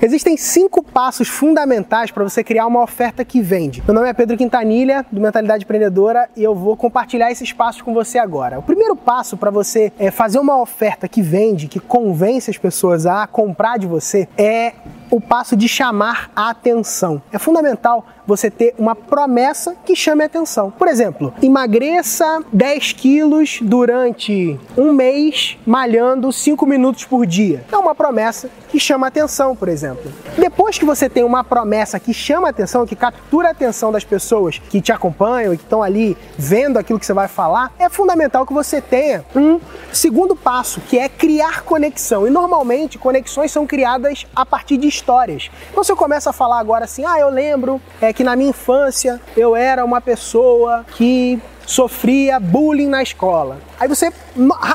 Existem cinco passos fundamentais para você criar uma oferta que vende. Meu nome é Pedro Quintanilha, do Mentalidade Empreendedora, e eu vou compartilhar esses passos com você agora. O primeiro passo para você é fazer uma oferta que vende, que convence as pessoas a comprar de você, é o passo de chamar a atenção. É fundamental você ter uma promessa que chame a atenção. Por exemplo, emagreça 10 quilos durante um mês malhando 5 minutos por dia. É uma promessa que chama a atenção, por exemplo. Depois que você tem uma promessa que chama a atenção, que captura a atenção das pessoas que te acompanham e que estão ali vendo aquilo que você vai falar, é fundamental que você tenha um segundo passo, que é criar conexão. E normalmente conexões são criadas a partir de histórias. Então você começa a falar agora assim: "Ah, eu lembro é que na minha infância eu era uma pessoa que sofria bullying na escola. Aí você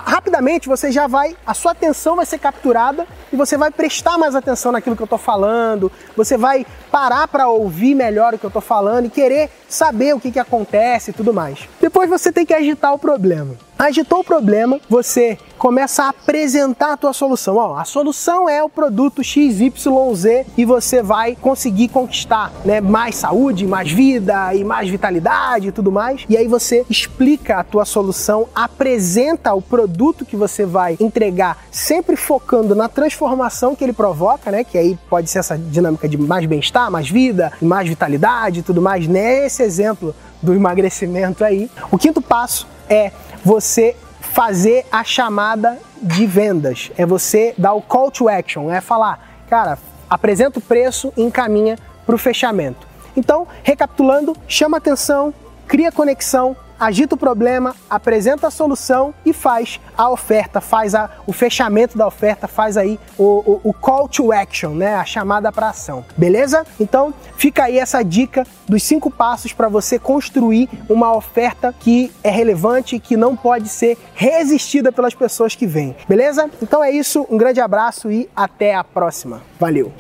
rapidamente você já vai, a sua atenção vai ser capturada e você vai prestar mais atenção naquilo que eu estou falando, você vai parar para ouvir melhor o que eu estou falando e querer saber o que, que acontece e tudo mais. Depois você tem que agitar o problema. Agitou o problema, você começa a apresentar a tua solução. Ó, a solução é o produto XYZ e você vai conseguir conquistar né, mais saúde, mais vida e mais vitalidade e tudo mais. E aí você explica a tua solução, apresenta o produto que você vai entregar, sempre focando na transformação que ele provoca, né? Que aí pode ser essa dinâmica de mais bem-estar, mais vida, mais vitalidade e tudo mais. Nesse exemplo do emagrecimento aí. O quinto passo é você fazer a chamada de vendas. É você dar o call to action, é falar, cara, apresenta o preço e encaminha para o fechamento. Então, recapitulando, chama atenção, cria conexão, agita o problema, apresenta a solução e faz a oferta, faz a, o fechamento da oferta, faz aí o, o, o call to action, né? A chamada para ação. Beleza? Então fica aí essa dica dos cinco passos para você construir uma oferta que é relevante e que não pode ser resistida pelas pessoas que vêm. Beleza? Então é isso, um grande abraço e até a próxima. Valeu!